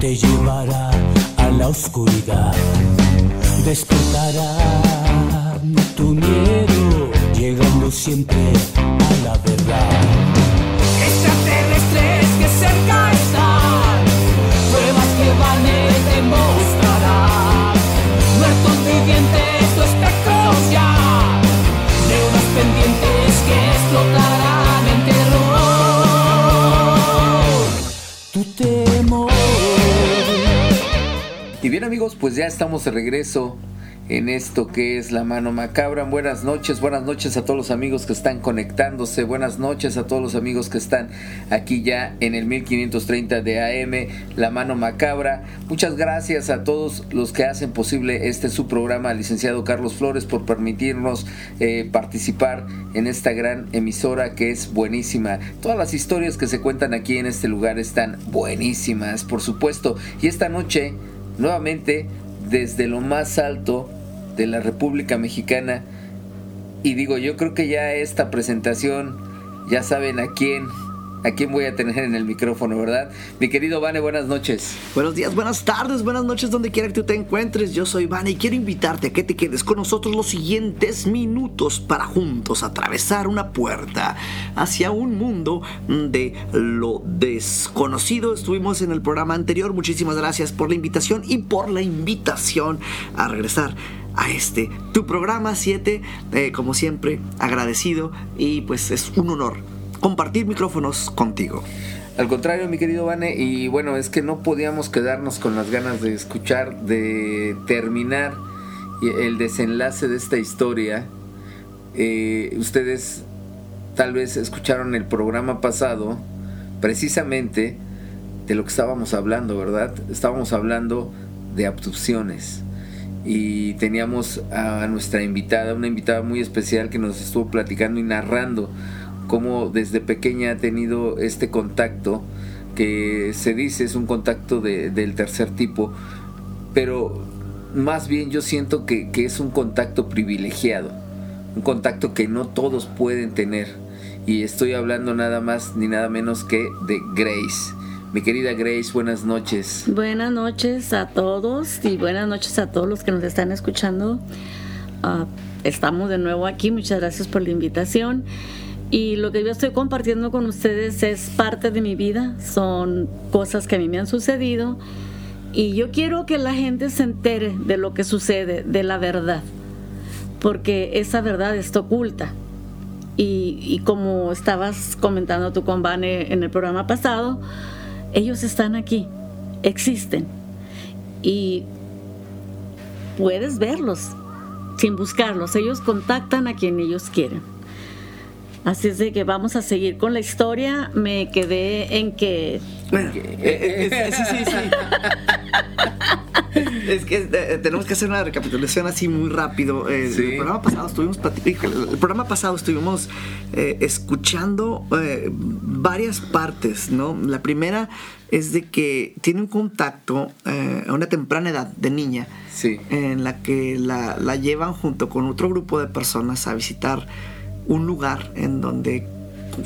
Te llevará a la oscuridad. Despertará pues ya estamos de regreso en esto que es la mano macabra. Buenas noches, buenas noches a todos los amigos que están conectándose, buenas noches a todos los amigos que están aquí ya en el 1530 de AM, la mano macabra. Muchas gracias a todos los que hacen posible este su programa, licenciado Carlos Flores, por permitirnos eh, participar en esta gran emisora que es buenísima. Todas las historias que se cuentan aquí en este lugar están buenísimas, por supuesto. Y esta noche nuevamente desde lo más alto de la República Mexicana. Y digo, yo creo que ya esta presentación, ya saben a quién, a quién voy a tener en el micrófono, ¿verdad? Mi querido Vane, buenas noches. Buenos días, buenas tardes, buenas noches, donde quiera que tú te encuentres. Yo soy Vane y quiero invitarte a que te quedes con nosotros los siguientes minutos para juntos atravesar una puerta hacia un mundo de lo desconocido. Estuvimos en el programa anterior. Muchísimas gracias por la invitación y por la invitación a regresar a este tu programa 7 eh, como siempre agradecido y pues es un honor compartir micrófonos contigo Al contrario, mi querido Vane, y bueno, es que no podíamos quedarnos con las ganas de escuchar, de terminar el desenlace de esta historia. Eh, ustedes tal vez escucharon el programa pasado, precisamente de lo que estábamos hablando, ¿verdad? Estábamos hablando de abducciones y teníamos a nuestra invitada, una invitada muy especial que nos estuvo platicando y narrando cómo desde pequeña ha tenido este contacto que se dice es un contacto de- del tercer tipo, pero más bien yo siento que, es un contacto privilegiado, un contacto que no todos pueden tener. Y estoy hablando nada más ni nada menos que de Grace. Mi querida Grace, buenas noches. Buenas noches a todos y buenas noches a todos los que nos están escuchando. Ah, estamos de nuevo aquí, muchas gracias por la invitación. Y lo que yo estoy compartiendo con ustedes es parte de mi vida, son cosas que a mí me han sucedido y yo quiero que la gente se entere de lo que sucede, de la verdad, porque esa verdad está oculta. Y, como estabas comentando tú con Vane en el programa pasado, ellos están aquí, existen. Y puedes verlos sin buscarlos. Ellos contactan a quien ellos quieren. Así es de que vamos a seguir con la historia. Me quedé en que Bueno, eh, eh, sí, sí, sí. Es que eh, tenemos que hacer una recapitulación así muy rápido. Eh, Sí. El programa pasado estuvimos el programa pasado estuvimos eh, escuchando eh, varias partes, ¿no? La primera es de que tiene un contacto eh, a una temprana edad de niña Sí. en la que la, la llevan junto con otro grupo de personas a visitar un lugar en donde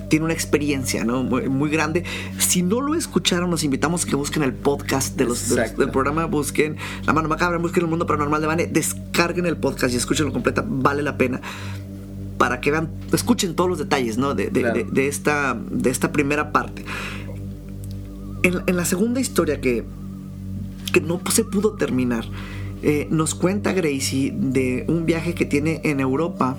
tiene una experiencia ¿no? muy, muy grande. Si no lo escucharon, los invitamos a que busquen el podcast de los, de los- Exacto. del programa, busquen La Mano Macabra, busquen El Mundo Paranormal de Vane, descarguen el podcast y escúchenlo completa, vale la pena para que vean, escuchen todos los detalles ¿no? de, de- Claro. de- de esta, de esta primera parte. En, en la segunda historia que, que no se pudo terminar, eh, nos cuenta Gracie de un viaje que tiene en Europa.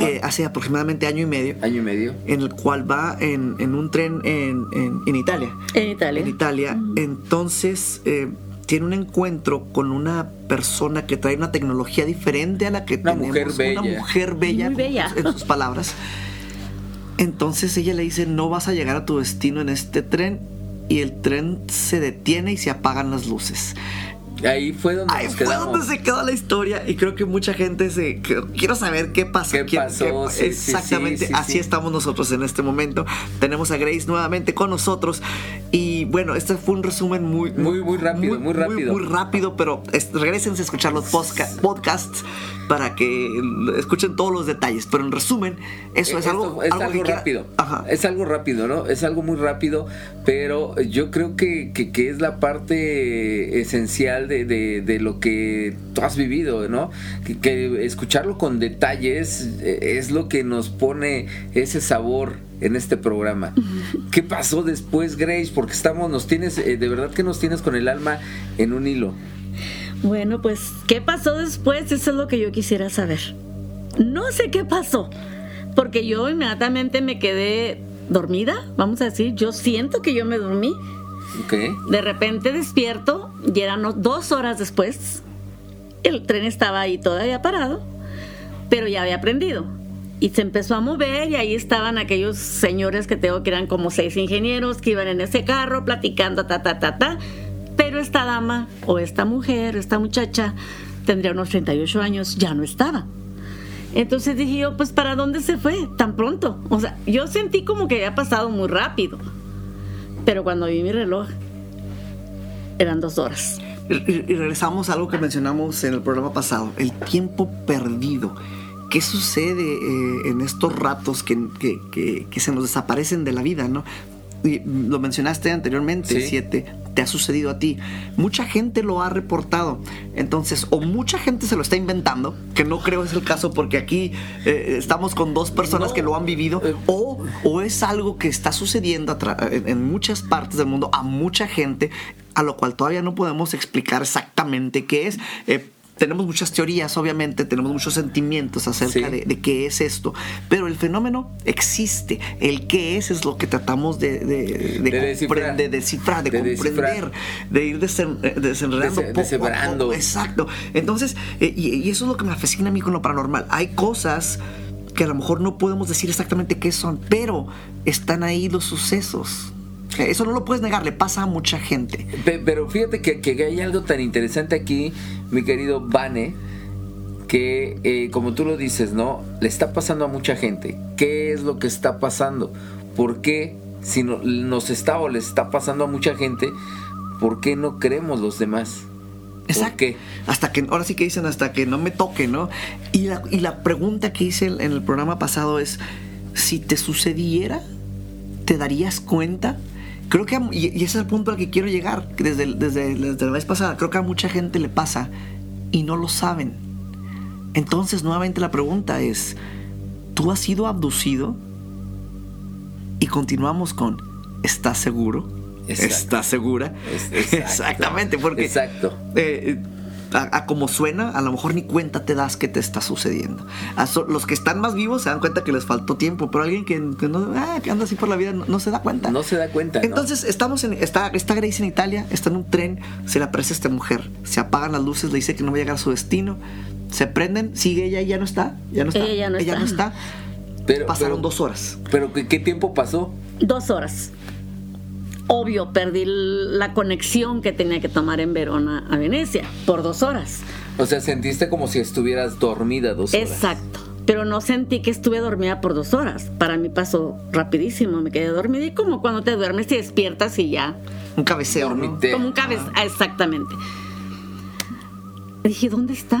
Eh, hace aproximadamente año y medio, Año y medio. en el cual va en, en un tren en, en- en Italia. en Italia. En Italia. Entonces eh, tiene un encuentro con una persona que trae una tecnología diferente a la que Una tenemos. mujer Una bella. mujer bella. Muy bella. En sus palabras. Entonces ella le dice, no vas a llegar a tu destino en este tren. Y el tren se detiene y se apagan las luces. Ahí fue donde Ahí fue donde se quedó la historia y creo que mucha gente se... Quiero saber qué pasó. ¿Qué pasó? qué- Sí, sí, exactamente, sí, sí, así sí. estamos nosotros en este momento. Tenemos a Grace nuevamente con nosotros Y bueno, este fue un resumen muy, muy, muy rápido, muy, rápido. Muy, rápido, pero regresense a escuchar los podcasts para que escuchen todos los detalles. Pero en resumen, eso es algo, es algo, rápido. Es algo rápido, ¿no? Es algo muy rápido, pero yo creo que, que, es la parte esencial de, de, lo que tú has vivido, ¿no? Que, que escucharlo con detalles eh, es lo que nos pone ese sabor en este programa. ¿Qué pasó después, Grace? Porque estamos, nos tienes, eh, de verdad que nos tienes con el alma en un hilo. Bueno, pues, ¿qué pasó después? Eso es lo que yo quisiera saber. No sé qué pasó, porque yo inmediatamente me quedé dormida, vamos a decir, yo siento que yo me dormí. De repente despierto y eran dos horas después. El tren estaba ahí todavía parado, pero ya había prendido. Y se empezó a mover y ahí estaban aquellos señores que tengo que eran como seis ingenieros que iban en ese carro platicando ta ta ta ta. Pero esta dama o esta mujer esta muchacha tendría unos 38 años ya no estaba. Entonces dije yo pues para dónde se fue tan pronto o sea yo sentí como que había pasado muy rápido pero cuando vi mi reloj eran dos horas y regresamos a algo que mencionamos en el programa pasado el tiempo perdido ¿Qué sucede eh, en estos ratos que, se nos desaparecen de la vida, no? Lo mencionaste anteriormente, siete, te ha sucedido a ti. Mucha gente lo ha reportado. Entonces, o mucha gente se lo está inventando, que no creo es el caso porque aquí eh, estamos con dos personas que lo han vivido, eh. o, o es algo que está sucediendo en muchas partes del mundo a mucha gente, a lo cual todavía no podemos explicar exactamente qué es tenemos muchas teorías, obviamente, tenemos muchos sentimientos acerca de, qué es esto, pero el fenómeno existe. El qué es es lo que tratamos de, de, descifrar, de, descifrar, de, comprender, de ir eh, desenredando. Exacto. Entonces, eh, y, eso es lo que me fascina a mí con lo paranormal. Hay cosas que a lo mejor no podemos decir exactamente qué son, pero están ahí los sucesos. Eso no lo puedes negar, le pasa a mucha gente. Pero fíjate que, hay algo tan interesante aquí, mi querido Vane, que eh, como tú lo dices, ¿no? Le está pasando a mucha gente. ¿Qué es lo que está pasando? ¿Por qué si nos está o le está pasando a mucha gente, por qué no creemos los demás? Exacto. qué? Hasta que, ahora sí que dicen, hasta que no me toque, ¿no? Y la, y la pregunta que hice en el programa pasado es, si te sucediera, ¿te darías cuenta? Creo que, y, ese es el punto al que quiero llegar, desde, desde, desde la vez pasada, creo que a mucha gente le pasa y no lo saben. Entonces, nuevamente la pregunta es, ¿tú has sido abducido? Y continuamos con, ¿estás seguro? ¿Estás segura? Exactamente, porque... Exacto. Eh, a, como suena, a lo mejor ni cuenta te das que te está sucediendo. los que están más vivos se dan cuenta que les faltó tiempo, pero alguien que, no, ah, que anda así por la vida no, se da cuenta. No se da cuenta. Entonces, estamos en, está, está Grace en Italia, está en un tren, se le aparece a esta mujer, se apagan las luces, le dice que no va a llegar a su destino, se prenden, sigue ella y ya no está, ya no está. Ella, no está. Pero, Pasaron dos horas. ¿Pero qué tiempo pasó? Dos horas obvio, perdí la conexión que tenía que tomar en Verona a Venecia por dos horas. O sea, sentiste como si estuvieras dormida dos horas. Exacto. Pero no sentí que estuve dormida por dos horas. Para mí pasó rapidísimo. Me quedé dormida y como cuando te duermes y despiertas y ya. Un cabeceo. Como un cabeceo. Exactamente. Dije, ¿dónde está?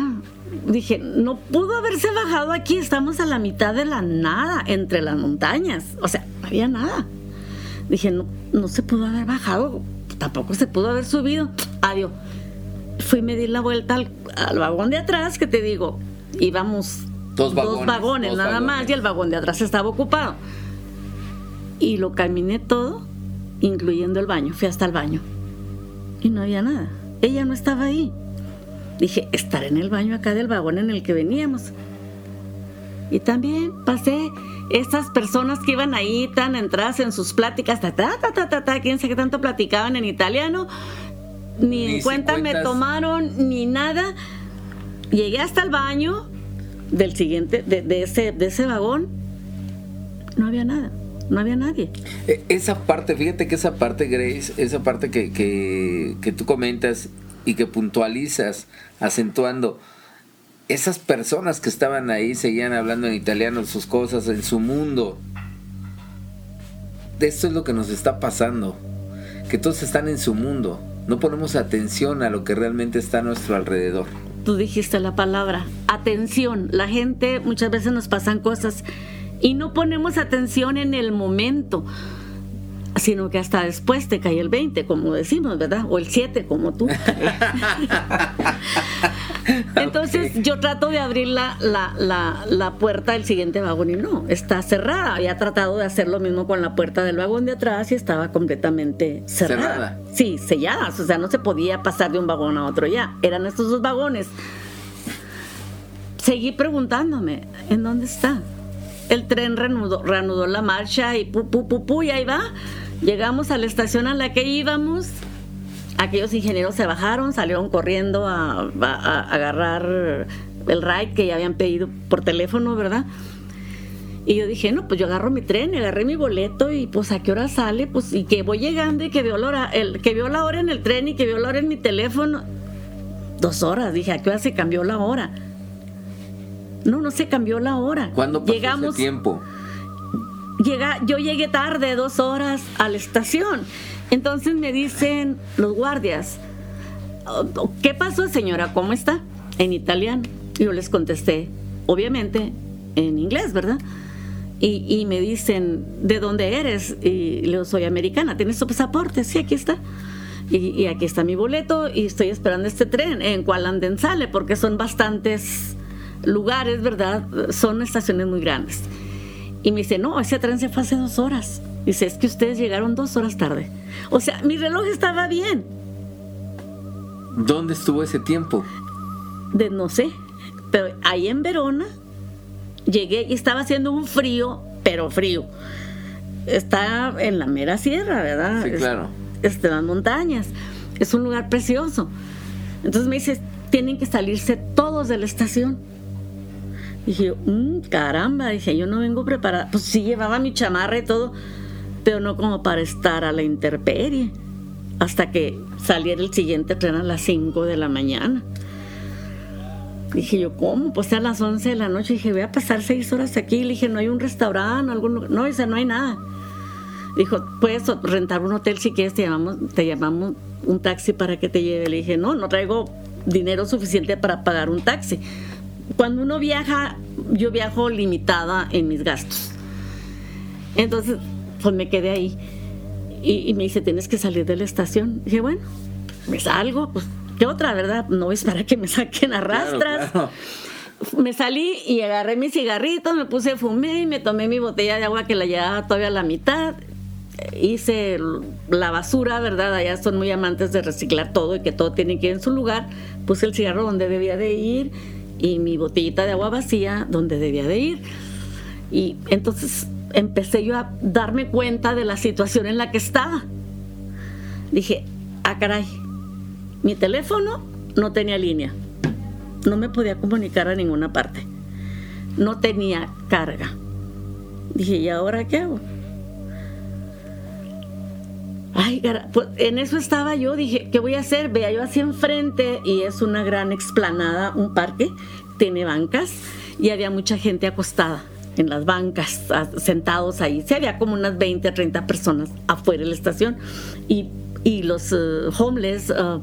Dije, no pudo haberse bajado aquí. Estamos a la mitad de la nada, entre las montañas. O sea, no había nada. Dije, no, no se pudo haber bajado, tampoco se pudo haber subido. Adiós. Fui a medir la vuelta al, vagón de atrás, que te digo, íbamos dos vagones, nada más, y el vagón de atrás estaba ocupado. Y lo caminé todo, incluyendo el baño. Fui hasta el baño. Y no había nada. Ella no estaba ahí. Dije, estaré en el baño acá del vagón en el que veníamos. Y también pasé estas personas que iban ahí tan entradas en sus pláticas, ta, ta, ta, ta, ta, quién sabe qué tanto platicaban en italiano, ni, en cuenta me tomaron, ni nada. Llegué hasta el baño del siguiente, de, ese, de ese vagón, no había nada no había nadie. E, esa parte, fíjate que esa parte, Grace, esa parte que, que, que, tú comentas y que puntualizas, acentuando, esas personas que estaban ahí seguían hablando en italiano sus cosas, en su mundo. Esto es lo que nos está pasando. que todos están en su mundo. No ponemos atención a lo que realmente está a nuestro alrededor. Tú dijiste la palabra, atención. La gente muchas veces nos pasan cosas y no ponemos atención en el momento sino que hasta después te cae el 20, como decimos, ¿verdad? O el 7, como tú. Entonces yo trato de abrir la, la, puerta del siguiente vagón y no, está cerrada. Había tratado de hacer lo mismo con la puerta del vagón de atrás y estaba completamente cerrada. cerrada. Sí, selladas, o sea, no se podía pasar de un vagón a otro ya. Eran estos dos vagones. Seguí preguntándome, ¿en dónde está? El tren reanudó, reanudó la marcha y pu, pu, pu, pu, y ahí va. Llegamos a la estación a la que íbamos. Aquellos ingenieros se bajaron, salieron corriendo a, agarrar el ride que ya habían pedido por teléfono, ¿verdad? Y yo dije, no, pues yo agarro mi tren, agarré mi boleto y pues a qué hora sale, pues y que voy llegando y que veo la hora, el, que vio la hora en el tren y que vio la hora en mi teléfono. Dos horas, dije, ¿a qué hora se cambió la hora? No, no se cambió la hora. ¿Cuándo pasó Llegamos, ese tiempo? llega, yo llegué tarde, dos horas a la estación. Entonces me dicen los guardias, ¿qué pasó señora? ¿Cómo está? En italiano. Yo les contesté, obviamente, en inglés, ¿verdad? Y, me dicen, ¿de dónde eres? Y le digo, soy americana, ¿tienes tu pasaporte? Sí, aquí está. Y, aquí está mi boleto y estoy esperando este tren en cual sale, porque son bastantes lugares, ¿verdad? Son estaciones muy grandes. Y me dice, no, ese tren se fue hace dos horas. Dice, es que ustedes llegaron dos horas tarde. O sea, mi reloj estaba bien. ¿Dónde estuvo ese tiempo? De no sé. Pero ahí en Verona llegué y estaba haciendo un frío, pero frío. Está en la mera sierra, ¿verdad? Sí, claro. Está en las montañas. Es un lugar precioso. Entonces me dice, tienen que salirse todos de la estación. Dije, mmm, caramba, dije, yo no vengo preparada. Pues sí llevaba mi chamarra y todo, pero no como para estar a la intemperie. Hasta que saliera el siguiente tren a las 5 de la mañana. Dije yo, ¿cómo? Pues a las 11 de la noche. Dije, voy a pasar seis horas aquí. Le dije, no hay un restaurante, algún No, dice, no hay nada. Dijo, puedes rentar un hotel si quieres, te llamamos, te llamamos un taxi para que te lleve. Le dije, no, no traigo dinero suficiente para pagar un taxi cuando uno viaja, yo viajo limitada en mis gastos. Entonces, pues me quedé ahí. Y, me dice, tienes que salir de la estación. dije, bueno, me salgo, pues, ¿qué otra, verdad? No es para que me saquen a rastras. Me salí y agarré mi cigarrito, me puse, fumé y me tomé mi botella de agua que la llevaba todavía a la mitad. Hice la basura, ¿verdad? Allá son muy amantes de reciclar todo y que todo tiene que ir en su lugar. Puse el cigarro donde debía de ir y mi botellita de agua vacía donde debía de ir. Y entonces empecé yo a darme cuenta de la situación en la que estaba. Dije, ah, caray, mi teléfono no tenía línea. No me podía comunicar a ninguna parte. No tenía carga. Dije, ¿y ahora qué hago? Ay, pues en eso estaba yo, dije, ¿qué voy a hacer? Vea yo hacia enfrente y es una gran explanada, un parque, tiene bancas y había mucha gente acostada en las bancas, sentados ahí. Sí, había como unas 20, 30 personas afuera de la estación y, los uh, homeless... Uh,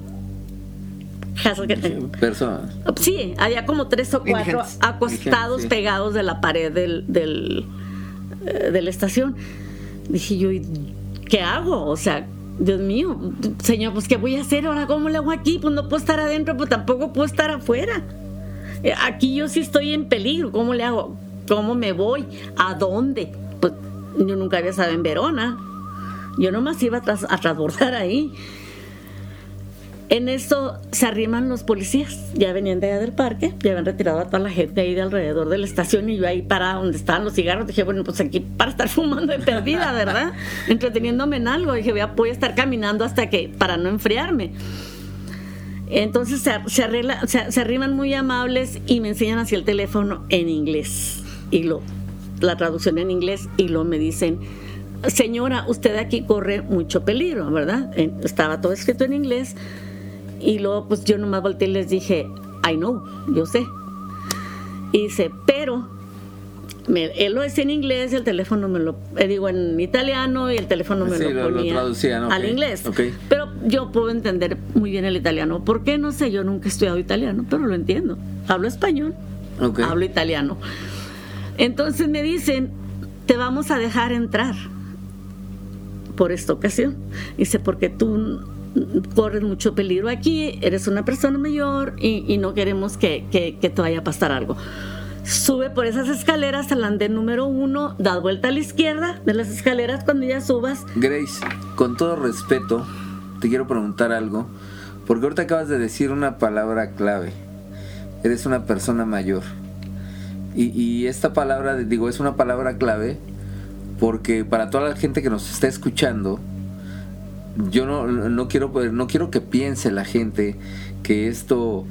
personas. Sí, había como tres o cuatro acostados pegados de la pared del, del, eh, de la estación. Dije yo, ¿qué hago? O sea, Dios mío, señor, pues ¿qué voy a hacer ahora? ¿Cómo le hago aquí? Pues no puedo estar adentro, pues tampoco puedo estar afuera. Aquí yo sí estoy en peligro, ¿cómo le hago? ¿Cómo me voy? ¿A dónde? Pues yo nunca había estado en Verona. Yo nomás iba a, a transbordar ahí. En eso se arriman los policías, ya venían de allá del parque, ya habían retirado a toda la gente ahí de alrededor de la estación y yo ahí para donde estaban los cigarros, dije, bueno, pues aquí para estar fumando de perdida, ¿verdad? Entreteniéndome en algo, dije, voy a, estar caminando hasta que, para no enfriarme. Entonces se, se, arregla, se, arriman muy amables y me enseñan hacia el teléfono en inglés. Y lo, la traducción en inglés y lo me dicen, señora, usted aquí corre mucho peligro, ¿verdad? Estaba todo escrito en inglés y luego pues yo nomás volteé y les dije, I know, yo sé. Y dice, pero me- él lo decía en inglés, el teléfono me lo eh, digo en italiano y el teléfono me Sí, lo lo- lo ponía traducían, ok, al inglés. ok. Pero yo puedo entender muy bien el italiano. ¿Por qué? No sé, yo nunca he estudiado italiano, pero lo entiendo. Hablo español, Ok. hablo italiano. Entonces me dicen, te vamos a dejar entrar por esta ocasión. Dice, porque tú corres mucho peligro aquí, eres una persona mayor y, no queremos que, que- que te vaya a pasar algo. Sube por esas escaleras al andén número uno, da vuelta a la izquierda de las escaleras cuando ya subas. Grace, con todo respeto, te quiero preguntar algo, porque ahorita acabas de decir una palabra clave. Eres una persona mayor. Y, y esta palabra, digo, es una palabra clave porque para toda la gente que nos está escuchando, yo no, no quiero no quiero que piense la gente que esto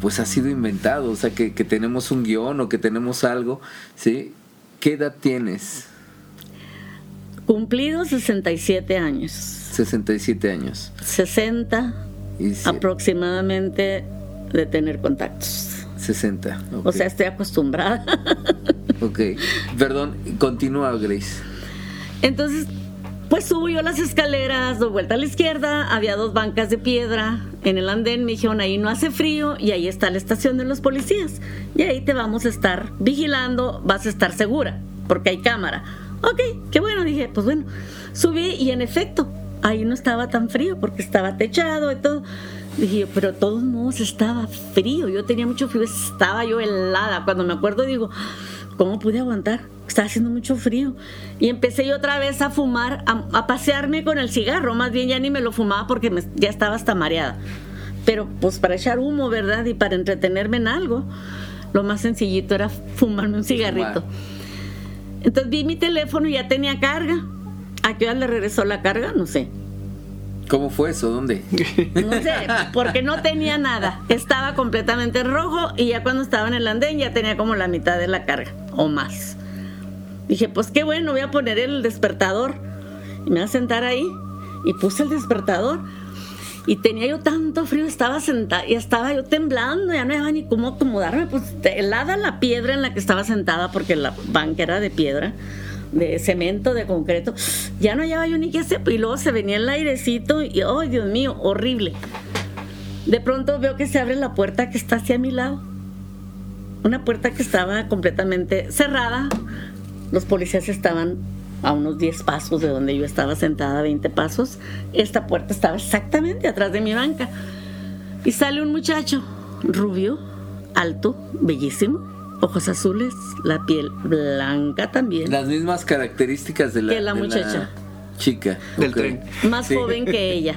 pues ha sido inventado, o sea que, que tenemos un guion o que tenemos algo, ¿sí? ¿Qué edad tienes? Cumplido 67 años. 67 años. 60 Y si- aproximadamente de tener contactos. 60. ok. O sea, estoy acostumbrada. Ok. Perdón, continúa Grace. Entonces, pues subo yo las escaleras, doy vuelta a la izquierda, había dos bancas de piedra en el andén, me dijeron ahí no hace frío y ahí está la estación de los policías. Y ahí te vamos a estar vigilando, vas a estar segura, porque hay cámara. Ok, qué bueno, dije, pues bueno, subí y en efecto, ahí no estaba tan frío porque estaba techado y todo. Dije yo, pero de todos modos estaba frío, yo tenía mucho frío, estaba yo helada. Cuando me acuerdo digo, ¿cómo pude aguantar? Estaba haciendo mucho frío. Y empecé yo otra vez a fumar, a, a pasearme con el cigarro. Más bien ya ni me lo fumaba porque me- ya estaba hasta mareada. Pero pues para echar humo, ¿verdad? Y para entretenerme en algo. Lo más sencillito era fumarme un cigarrito. Entonces vi mi teléfono y ya tenía carga. ¿A qué hora le regresó la carga? No sé. ¿Cómo fue eso? ¿Dónde? No sé, porque no tenía nada. Estaba completamente rojo y ya cuando estaba en el andén ya tenía como la mitad de la carga o más. Dije, pues qué bueno, voy a poner el despertador. Y me voy a sentar ahí. Y puse el despertador. Y tenía yo tanto frío, estaba sentada, y estaba yo temblando, ya no había ni cómo acomodarme, pues helada la piedra en la que estaba sentada, porque la banca era de piedra, de cemento, de concreto, ya no hallaba yo ni qué hacer, y luego se venía el airecito, y ¡ay, Dios mío! Horrible. De pronto veo que se abre la puerta que está hacia mi lado. Una puerta que estaba completamente cerrada. Los policías estaban a unos 10 pasos de donde yo estaba sentada, 20 pasos. Esta puerta estaba exactamente atrás de mi banca. Y sale un muchacho, rubio, alto, bellísimo, ojos azules, la piel blanca también. Las mismas características de la, Que la de muchacha. chica. Del tren. más Sí. joven que ella.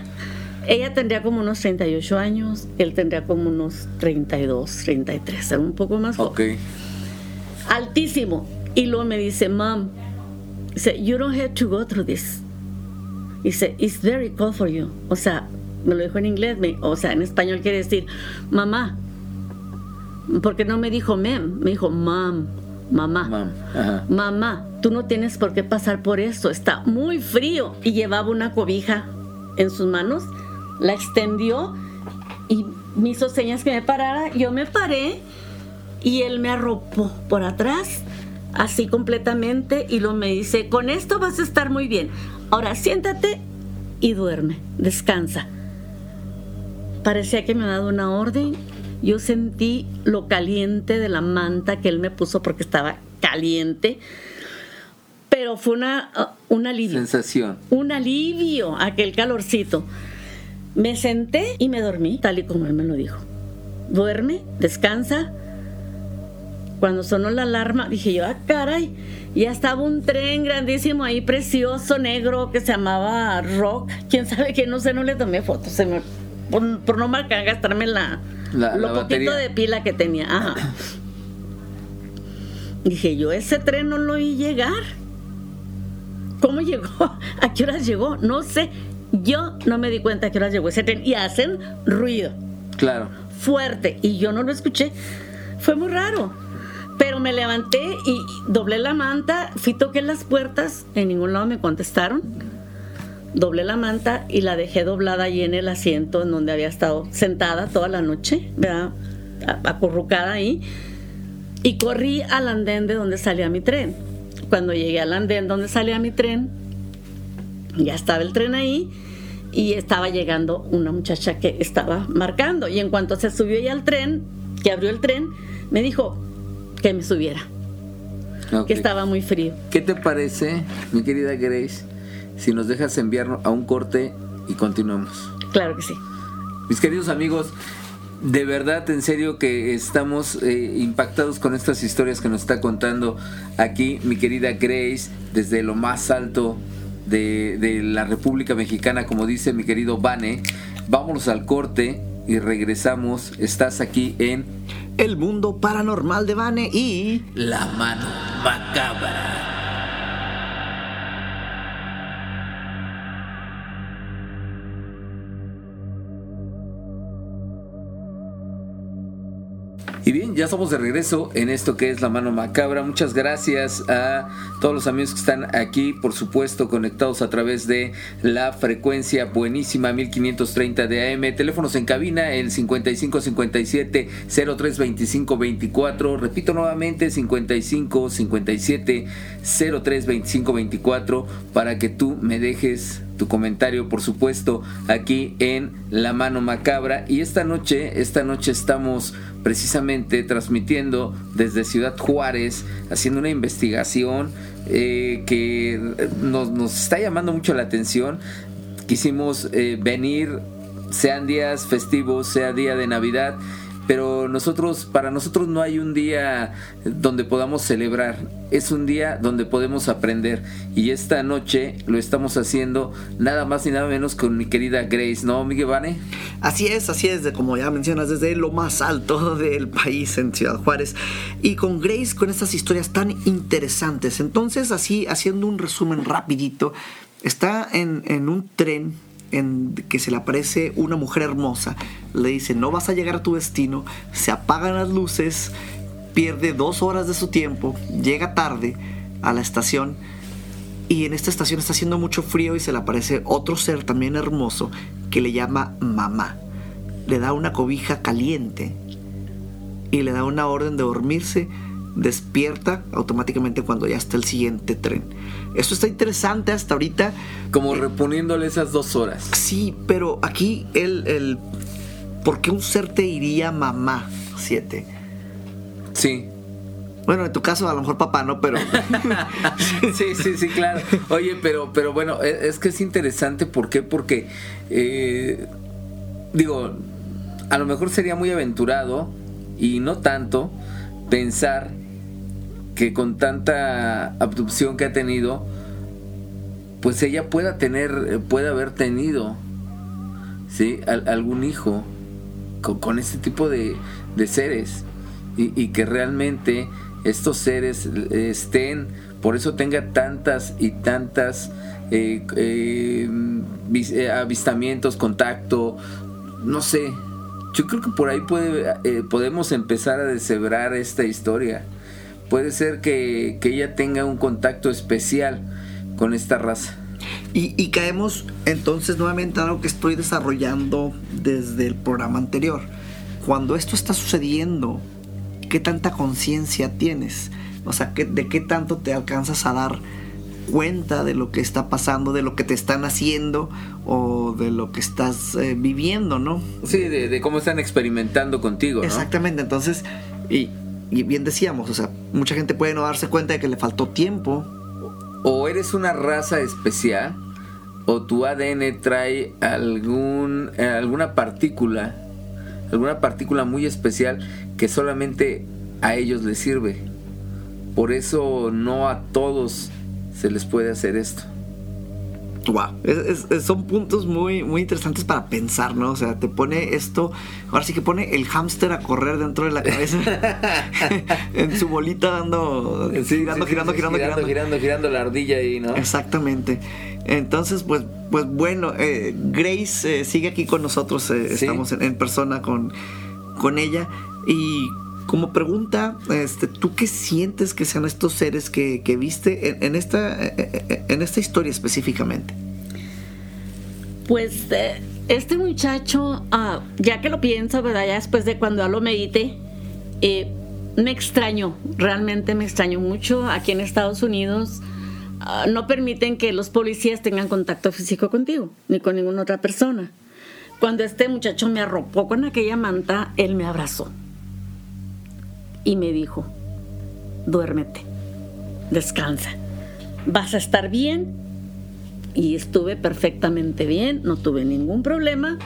Ella tendría como unos 38 años, él tendría como unos 32, 33, era un poco más joven. Ok. Altísimo. Y luego me dice, Mom, dice, you don't have to go through this. Dice, it's very cold for you. O sea, me lo dijo en inglés, me- o sea, en español quiere decir, mamá. Porque no me dijo mem, me dijo mam, mamá. Mam. Mamá, tú no tienes por qué pasar por esto, está muy frío. Y llevaba una cobija en sus manos, la extendió y me hizo señas que me parara. Yo me paré y él me arropó por atrás, así completamente, y luego me dice, con esto vas a estar muy bien. Ahora siéntate y duerme, descansa. Parecía que me ha dado una orden. Yo sentí lo caliente de la manta que él me puso porque estaba caliente. Pero fue una, uh, un alivio. Sensación. Un alivio, aquel calorcito. Me senté y me dormí, tal y como él me lo dijo. Duerme, descansa. Cuando sonó la alarma, dije yo, ah, caray, ya estaba un tren grandísimo ahí, precioso, negro, que se llamaba Rock. Quién sabe qué, no sé, no le tomé fotos, se me, por, por no marcar, gastarme la, La- lo la poquito batería. de pila que tenía. Ajá. Dije yo, ese tren no lo vi llegar. ¿Cómo llegó? ¿A qué horas llegó? No sé. Yo no me di cuenta a qué horas llegó ese tren. Y hacen ruido Claro. fuerte. Y yo no lo escuché. Fue muy raro. Pero me levanté y doblé la manta. Fui, toqué las puertas. En ningún lado me contestaron. Doblé la manta y la dejé doblada allí en el asiento en donde había estado sentada toda la noche, Acurrucada ahí. y corrí al andén de donde salía mi tren. Cuando llegué al andén donde salía mi tren, ya estaba el tren ahí y estaba llegando una muchacha que estaba marcando. Y en cuanto se subió ya al tren, que abrió el tren, me dijo que me subiera. Que estaba muy frío. ¿Qué te parece, mi querida Grace, si nos dejas enviar a un corte y continuamos? Claro que sí. Mis queridos amigos, de verdad, en serio que estamos eh, impactados con estas historias que nos está contando aquí mi querida Grace desde lo más alto de, de la República Mexicana, como dice mi querido Vane. Vámonos al corte y regresamos. Estás aquí en El Mundo Paranormal de Vane y La Mano Macabra. Y bien, ya estamos de regreso en esto que es la mano macabra. Muchas gracias a todos los amigos que están aquí, por supuesto, conectados a través de la frecuencia buenísima 1530 de AM. Teléfonos en cabina, el 5557 0325 24. Repito nuevamente, 5557 0325 24 para que tú me dejes tu comentario, por supuesto, aquí en La Mano Macabra. Y esta noche, esta noche estamos precisamente transmitiendo desde Ciudad Juárez, haciendo una investigación eh, que nos, nos, está llamando mucho la atención. Quisimos eh, venir, sean días festivos, sea día de Navidad pero nosotros para nosotros no hay un día donde podamos celebrar. Es un día donde podemos aprender. Y esta noche lo estamos haciendo nada más ni nada menos con mi querida Grace no Miguel Vane así es así es como ya mencionas desde lo más alto del país en Ciudad Juárez. Y con Grace con estas historias tan interesantes. Entonces así haciendo un resumen rapidito está en, en un tren en que se le aparece una mujer hermosa, le dice, no vas a llegar a tu destino, se apagan las luces, pierde dos horas de su tiempo, llega tarde a la estación y en esta estación está haciendo mucho frío y se le aparece otro ser también hermoso que le llama mamá. Le da una cobija caliente y le da una orden de dormirse despierta automáticamente cuando ya está el siguiente tren. Esto está interesante hasta ahorita. Como reponiéndole esas dos horas. Sí, pero aquí el, el ¿por qué un ser te iría mamá 7? Sí. Bueno, en tu caso a lo mejor papá, ¿no? Pero... sí, sí, sí, claro. Oye, pero, pero bueno, e, es, que es interesante. ¿Por qué? Porque, eh, digo, a lo mejor sería muy aventurado y no tanto pensar que con tanta abducción que ha tenido, pues ella pueda tener, pueda haber tenido, ¿sí? algún hijo con, este tipo de, seres y, que realmente estos seres estén, por eso tenga tantas y tantas eh, eh, eh, avistamientos, contacto, no sé. Yo creo que por ahí puede, podemos empezar a deshebrar esta historia puede ser que, ella tenga un contacto especial con esta raza. Y, caemos entonces nuevamente a algo que estoy desarrollando desde el programa anterior. Cuando esto está sucediendo, ¿qué tanta conciencia tienes? O sea, ¿de qué tanto te alcanzas a dar cuenta de lo que está pasando, de lo que te están haciendo o de lo que estás eh, viviendo, ¿no? Sí, de, de, cómo están experimentando contigo. ¿no? Exactamente, entonces, y, y bien decíamos, o sea, mucha gente puede no darse cuenta de que le faltó tiempo. O eres una raza especial, o tu ADN trae algún, eh, alguna partícula, alguna partícula muy especial que solamente a ellos les sirve. Por eso no a todos se les puede hacer esto son puntos muy, muy interesantes para pensar, ¿no? O sea, te pone esto, ahora sí que pone el hámster a correr dentro de la cabeza, en su bolita dando, girando, girando, girando, girando, girando, girando, la ardilla ahí, ¿no? Exactamente. Entonces, pues, pues bueno, eh, Grace eh, sigue aquí con nosotros, eh, estamos en, persona con, con ella y como pregunta, este, ¿tú qué sientes que sean estos seres que, viste en, esta, en esta historia específicamente? Pues eh, este muchacho, ah, ya que lo pienso, ¿verdad? Ya después de cuando ya lo medite, eh, me extrañó, realmente me extrañó mucho. Aquí en Estados Unidos ah, no permiten que los policías tengan contacto físico contigo, ni con ninguna otra persona. Cuando este muchacho me arropó con aquella manta, él me abrazó y me dijo, duérmete, descansa, vas a estar bien. Y estuve perfectamente bien, no tuve ningún problema.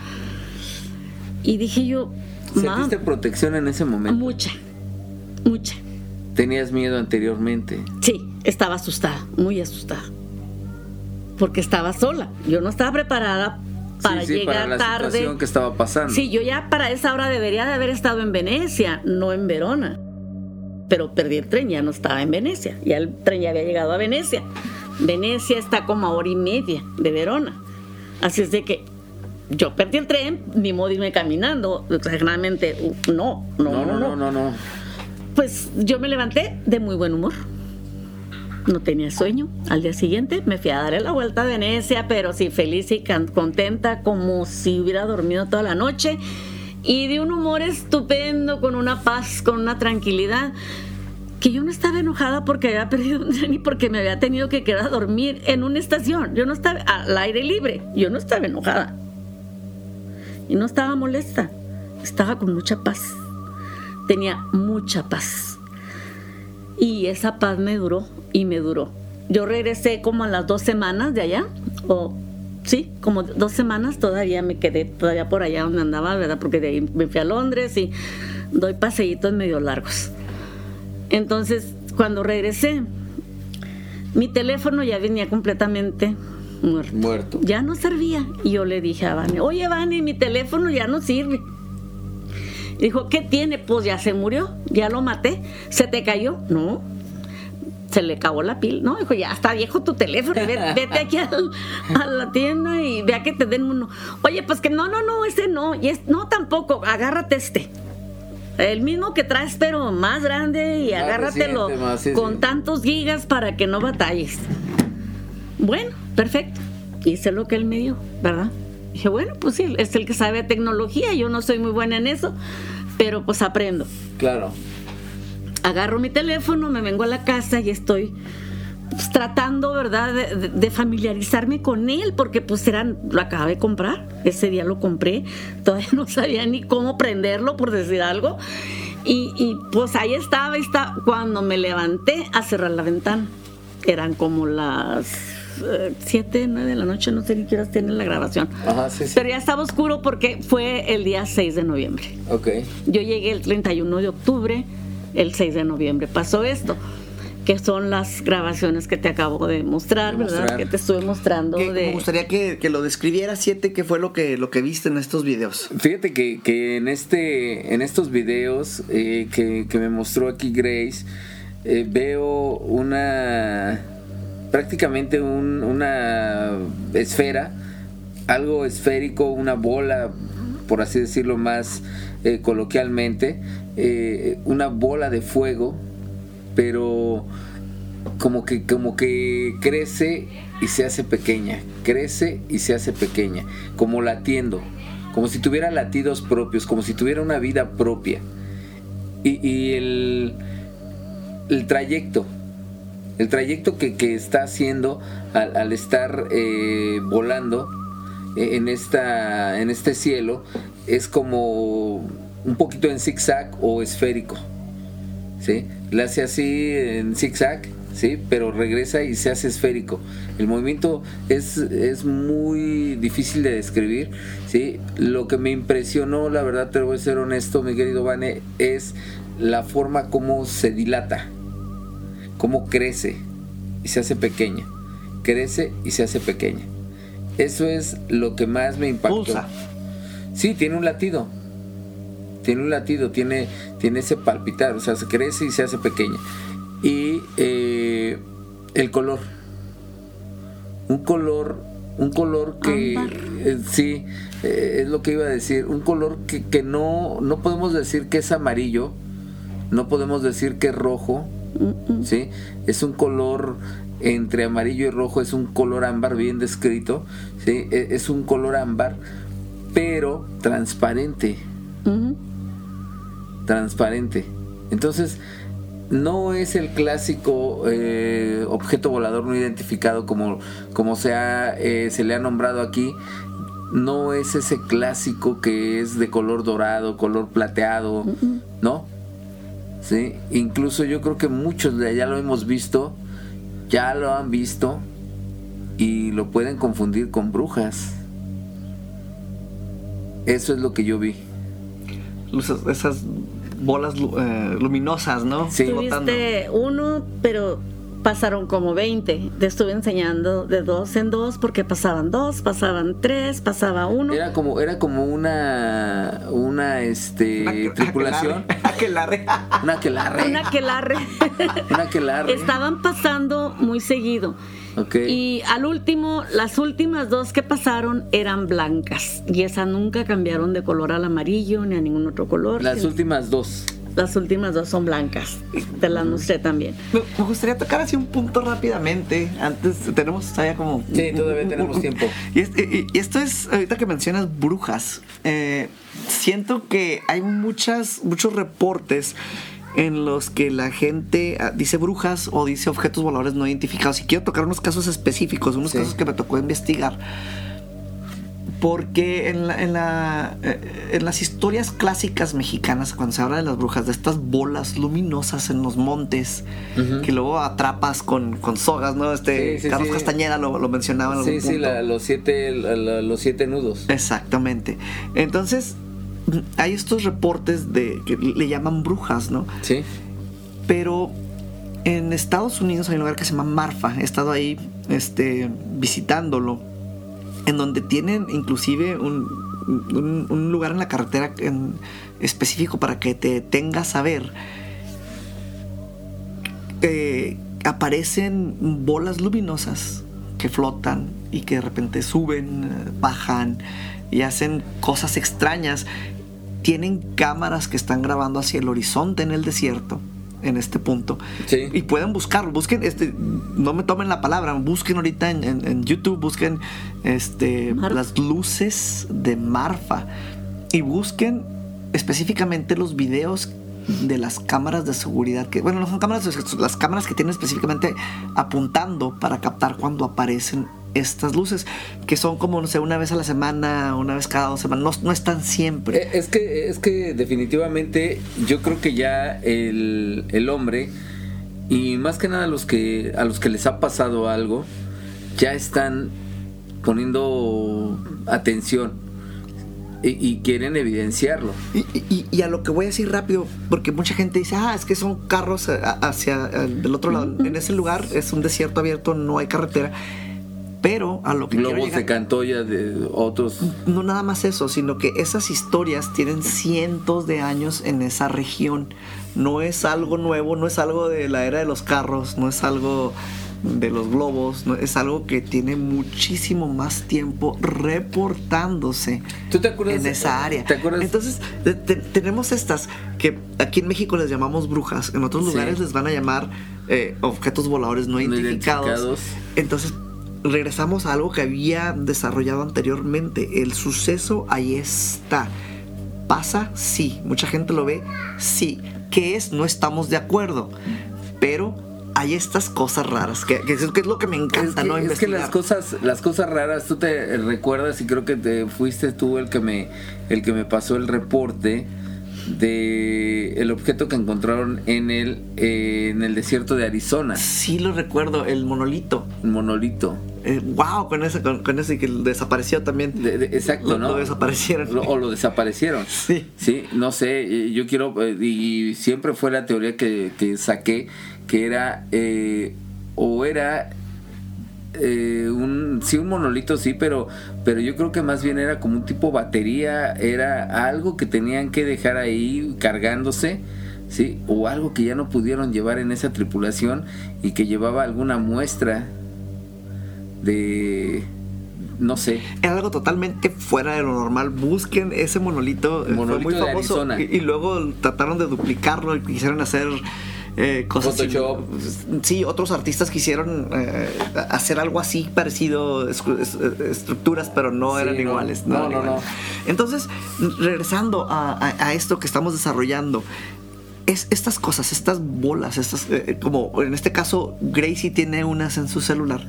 Y dije yo, ¿sentiste protección en ese momento? Mucha, mucha. ¿Tenías miedo anteriormente? Sí, estaba asustada, muy asustada. Porque estaba sola. Yo no estaba preparada para Sí, sí, llegar para la tarde. situación que estaba pasando. Sí, yo ya para esa hora debería de haber estado en Venecia, no en Verona. Pero perdí el tren, ya no estaba en Venecia. Ya el tren ya había llegado a Venecia. Venecia está como a hora y media de Verona. Así es de que yo perdí el tren, ni modo irme caminando. Generalmente, uh, no, no, No, no, no, no, no. Pues yo me levanté de muy buen humor. No tenía sueño. Al día siguiente me fui a darle la vuelta a Venecia, pero sí feliz y contenta, como si hubiera dormido toda la noche. Y de un humor estupendo, con una paz, con una tranquilidad. Que yo no estaba enojada porque había perdido un tren y porque me había tenido que quedar a dormir en una estación. Yo no estaba al aire libre. Yo no estaba enojada. Y no estaba molesta. Estaba con mucha paz tenía mucha paz. Y esa paz me duró y me duró. Yo regresé como a las dos semanas de allá, o sí, como dos semanas todavía me quedé todavía por allá donde andaba, ¿verdad? Porque de ahí me fui a Londres y doy paseitos medio largos. Entonces, cuando regresé, mi teléfono ya venía completamente muerto. Muerto. Ya no servía. Y yo le dije a Vane, oye Vane, mi teléfono ya no sirve. Y dijo, ¿qué tiene? Pues ya se murió, ya lo maté. ¿Se te cayó? No. Se le acabó la pila. No, dijo, ya está viejo tu teléfono. Ve- Vete aquí al- a la tienda y vea que te den uno. Oye, pues que no, no, no, ese no. Y es, no, tampoco. Agárrate este. El mismo que traes, pero más grande y Más agárratelo reciente, más, sí, con sí. tantos gigas para que no batalles. Bueno, perfecto. Hice lo que él me dio, ¿verdad? Dije, bueno, pues sí, es el que sabe tecnología. Yo no soy muy buena en eso, pero pues aprendo. Claro. Agarro mi teléfono, me vengo a la casa y estoy pues, tratando, ¿verdad?, de, familiarizarme con él, porque pues eran, lo acababa de comprar. Ese día lo compré, todavía no sabía ni cómo prenderlo, por decir algo. Y, y, pues ahí estaba, ahí estaba, cuando me levanté a cerrar la ventana. Eran como las 7, 9 de la noche, no sé ni qué horas tiene la grabación. Ajá, sí, sí. Pero ya estaba oscuro porque fue el día 6 de noviembre. Ok. Yo llegué el 31 de octubre, el 6 de noviembre pasó esto, que son las grabaciones que te acabo de mostrar, De ¿verdad? mostrar. Que te estuve mostrando Que de... Me gustaría que, que lo describieras, siete, qué fue lo que, lo que viste en estos videos. Fíjate que, que en este en estos videos eh, que, que me mostró aquí Grace eh, veo una prácticamente un- una esfera algo esférico una bola por así decirlo más eh, coloquialmente eh, una bola de fuego pero como que como que crece y se hace pequeña, crece y se hace pequeña, como latiendo, como si tuviera latidos propios, como si tuviera una vida propia. Y, el, el trayecto, el trayecto que, que está haciendo al, al estar eh, volando eh, en, esta, en este cielo es como un poquito en zigzag o esférico. ¿sí? Le hace así en zigzag, ¿sí? Pero regresa y se hace esférico. El movimiento es, es muy difícil de describir, ¿sí? Lo que me impresionó, la verdad te voy a ser honesto, mi querido Vane, es la forma como se dilata, cómo crece y se hace pequeña. Crece y se hace pequeña. Eso es lo que más me impactó. Pulsa. Sí, tiene un latido. Tiene un latido, tiene, tiene ese palpitar, o sea, se crece y se hace pequeña. Y eh, el color. Un color, un color que eh, sí, eh, es lo que iba a decir. Un color que, que no, no podemos decir que es amarillo, no podemos decir que es rojo, ¿sí? Es un color entre amarillo y rojo, es un color ámbar bien descrito, ¿sí? E- Es un color ámbar, pero transparente. Transparente. Entonces, no es el clásico eh, objeto volador no identificado como, como se, eh, se le ha nombrado aquí. No es ese clásico que es de color dorado, color plateado, ¿no? Sí, incluso yo creo que muchos de allá lo hemos visto, ya lo han visto y lo pueden confundir con brujas. Eso es lo que yo vi. Esas bolas eh, luminosas, ¿no? Sí. Tuviste uno, pero pasaron como 20. Te estuve enseñando de dos en dos porque pasaban dos, pasaban tres, pasaba uno. Era como, era como una, una, este, tripulación. Una aquelarre. Una aquelarre. Una aquelarre. una aquelarre. Estaban pasando muy seguido. Y al último, las últimas dos que pasaron eran blancas y esas nunca cambiaron de color al amarillo ni a ningún otro color. Las últimas dos. Las últimas dos son blancas. Te las mostré también. Me gustaría tocar así un punto rápidamente. Antes tenemos todavía como. Sí, todavía tenemos tiempo. Y, esto es, ahorita que mencionas brujas, eh, siento que hay muchas, muchos reportes en los que la gente ah, dice brujas o dice objetos voladores no identificados. Y quiero tocar unos casos específicos, unos casos que me tocó investigar. Porque en, la, eh, en, las historias clásicas mexicanas, cuando se habla de las brujas, de estas bolas luminosas en los montes, que luego atrapas con, con sogas, ¿no? Este Carlos Castañeda lo, lo mencionaba en algún Sí, sí, los, siete, los siete nudos. Exactamente. Entonces, hay estos reportes de que le llaman brujas, ¿no? Sí. Pero en Estados Unidos hay un lugar que se llama Marfa. He estado ahí este, visitándolo. En donde tienen inclusive un, lugar en la carretera en específico para que te tengas a ver. Eh, aparecen bolas luminosas que flotan y que de repente suben, bajan y hacen cosas extrañas tienen cámaras que están grabando hacia el horizonte en el desierto en este punto. Y pueden buscarlo, busquen, este, no me tomen la palabra, busquen ahorita en, YouTube, busquen este, las luces de Marfa y busquen específicamente los videos de las cámaras de seguridad que bueno no son cámaras las cámaras que tienen específicamente apuntando para captar cuando aparecen estas luces, que son como, no sé, una vez a la semana, una vez cada dos semanas, no, están siempre. Eh, es que, es que definitivamente yo creo que ya el, el hombre, y más que nada los que, a los que les ha pasado algo, ya están poniendo atención. Y, quieren evidenciarlo. Y, y, a lo que voy a decir rápido, porque mucha gente dice, ah, es que son carros hacia el otro lado. En ese lugar es un desierto abierto, no hay carretera pero a lo que Globos de Cantoya de otros. No nada más eso, sino que esas historias tienen cientos de años en esa región. No es algo nuevo, no es algo de la era de los carros, no es algo de los globos, no, es algo que tiene muchísimo más tiempo reportándose ¿Tú te acuerdas en esa área. Entonces, tenemos estas que aquí en México les llamamos brujas, en otros lugares les van a llamar eh, objetos voladores no, identificados. Entonces, regresamos a algo que había desarrollado anteriormente. El suceso ahí está. ¿Pasa? Sí. Mucha gente lo ve. Sí. ¿Qué es? No estamos de acuerdo. Pero hay estas cosas raras, que, es, lo que me encanta, ¿no? Es que las cosas, las cosas raras, tú te recuerdas y creo que te fuiste tú el que me, el que me pasó el reporte de el objeto que encontraron en el eh, en el desierto de Arizona. Sí lo recuerdo, el monolito. El monolito. Eh, wow, con ese, con, ese que desapareció también. exacto, ¿no? Lo desaparecieron. o lo desaparecieron. Sí. Sí, no sé, eh, yo quiero, y siempre fue la teoría que, que saqué, que era, o era eh, un sí un monolito sí pero pero yo creo que más bien era como un tipo batería era algo que tenían que dejar ahí cargándose sí o algo que ya no pudieron llevar en esa tripulación y que llevaba alguna muestra de no sé. Era algo totalmente fuera de lo normal. Busquen ese monolito. Eh, fue muy famoso. Y, y, luego trataron de duplicarlo y quisieron hacer eh, cosas. Sí, otros artistas quisieron eh, hacer algo así parecido, estructuras, pero no eran iguales. No, no, no, Entonces, regresando a, esto que estamos desarrollando, es estas cosas, estas bolas, estas, eh, como en este caso Gracie tiene unas en su celular.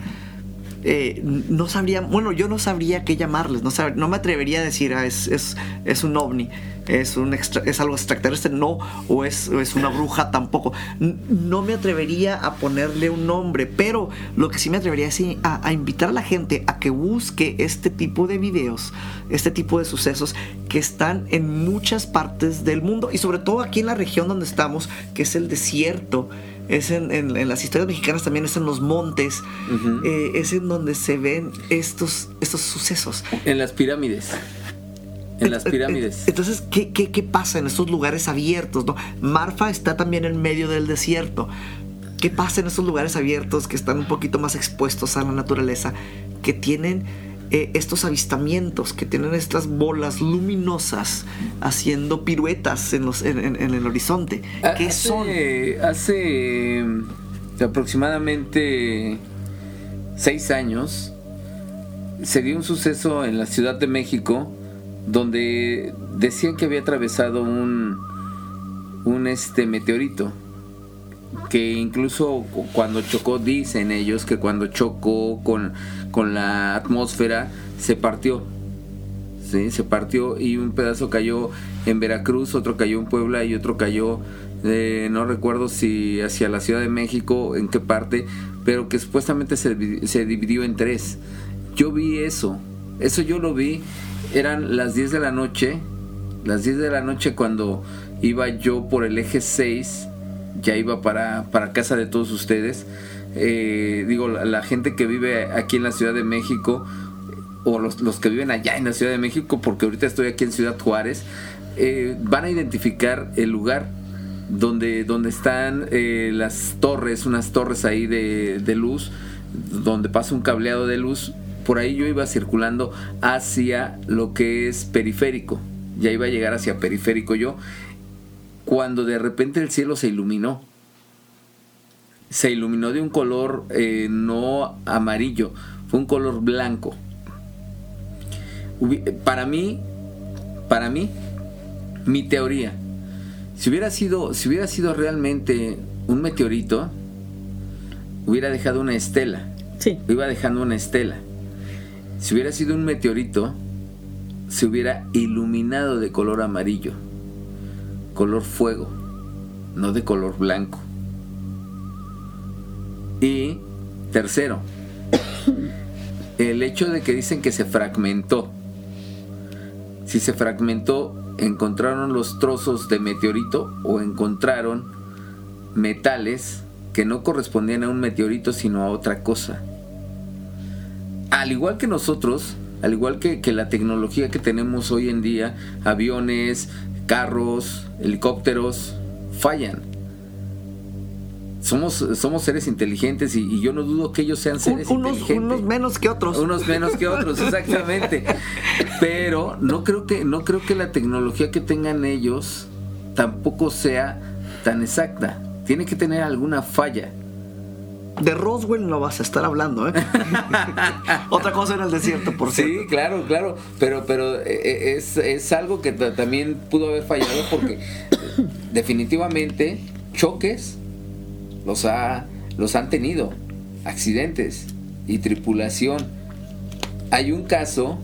Eh, no sabría, bueno, yo no sabría qué llamarles, no, no me atrevería a decir, ah, es, es, es, un ovni, es, un es algo extraterrestre, no, o es, es una bruja tampoco. No me atrevería a ponerle un nombre, pero lo que sí me atrevería es a, a invitar a la gente a que busque este tipo de videos, este tipo de sucesos que están en muchas partes del mundo y sobre todo aquí en la región donde estamos, que es el desierto es en, las historias mexicanas también es en los montes, eh, es en donde se ven estos, estos sucesos. En las pirámides. En las pirámides. Entonces, ¿qué, qué, qué pasa en estos lugares abiertos? No? Marfa está también en medio del desierto. ¿Qué pasa en estos lugares abiertos que están un poquito más expuestos a la naturaleza? Que tienen eh, estos avistamientos que tienen estas bolas luminosas haciendo piruetas en, los, en, el horizonte. ¿Qué hace, son? Hace mm, aproximadamente seis años se dio un suceso en la Ciudad de México donde decían que había atravesado un, un este meteorito que incluso cuando chocó, dicen ellos que cuando chocó con, con la atmósfera se partió. ¿sí? Se partió y un pedazo cayó en Veracruz, otro cayó en Puebla y otro cayó, eh, no recuerdo si hacia la Ciudad de México, en qué parte, pero que supuestamente se, se dividió en tres. Yo vi eso, eso yo lo vi, eran las 10 de la noche, las 10 de la noche cuando iba yo por el eje 6 ya iba para, para casa de todos ustedes. Eh, digo, la, gente que vive aquí en la Ciudad de México, o los, que viven allá en la Ciudad de México, porque ahorita estoy aquí en Ciudad Juárez, eh, van a identificar el lugar donde, donde están eh, las torres, unas torres ahí de, de luz, donde pasa un cableado de luz. Por ahí yo iba circulando hacia lo que es periférico. Ya iba a llegar hacia periférico yo cuando de repente el cielo se iluminó. Se iluminó de un color eh, no amarillo, fue un color blanco. Para mí, para mí, mi teoría, si hubiera sido, si hubiera sido realmente un meteorito, hubiera dejado una estela. Sí. Iba dejando una estela. Si hubiera sido un meteorito, se hubiera iluminado de color amarillo color fuego, no de color blanco. Y tercero, el hecho de que dicen que se fragmentó. Si se fragmentó, encontraron los trozos de meteorito o encontraron metales que no correspondían a un meteorito sino a otra cosa. Al igual que nosotros, al igual que, que la tecnología que tenemos hoy en día, aviones, carros, helicópteros, fallan. Somos, somos seres inteligentes y, yo no dudo que ellos sean seres inteligentes. Unos menos que otros. Unos menos que otros, exactamente. Pero no creo que, no creo que la tecnología que tengan ellos tampoco sea tan exacta. Tiene que tener alguna falla. De Roswell no vas a estar hablando, ¿eh? Otra cosa en el desierto, por cierto. Sí, claro, claro. Pero, pero eh, eh, es, algo que también pudo haber fallado porque definitivamente choques los, ha, los han tenido. Accidentes y tripulación. Hay un caso,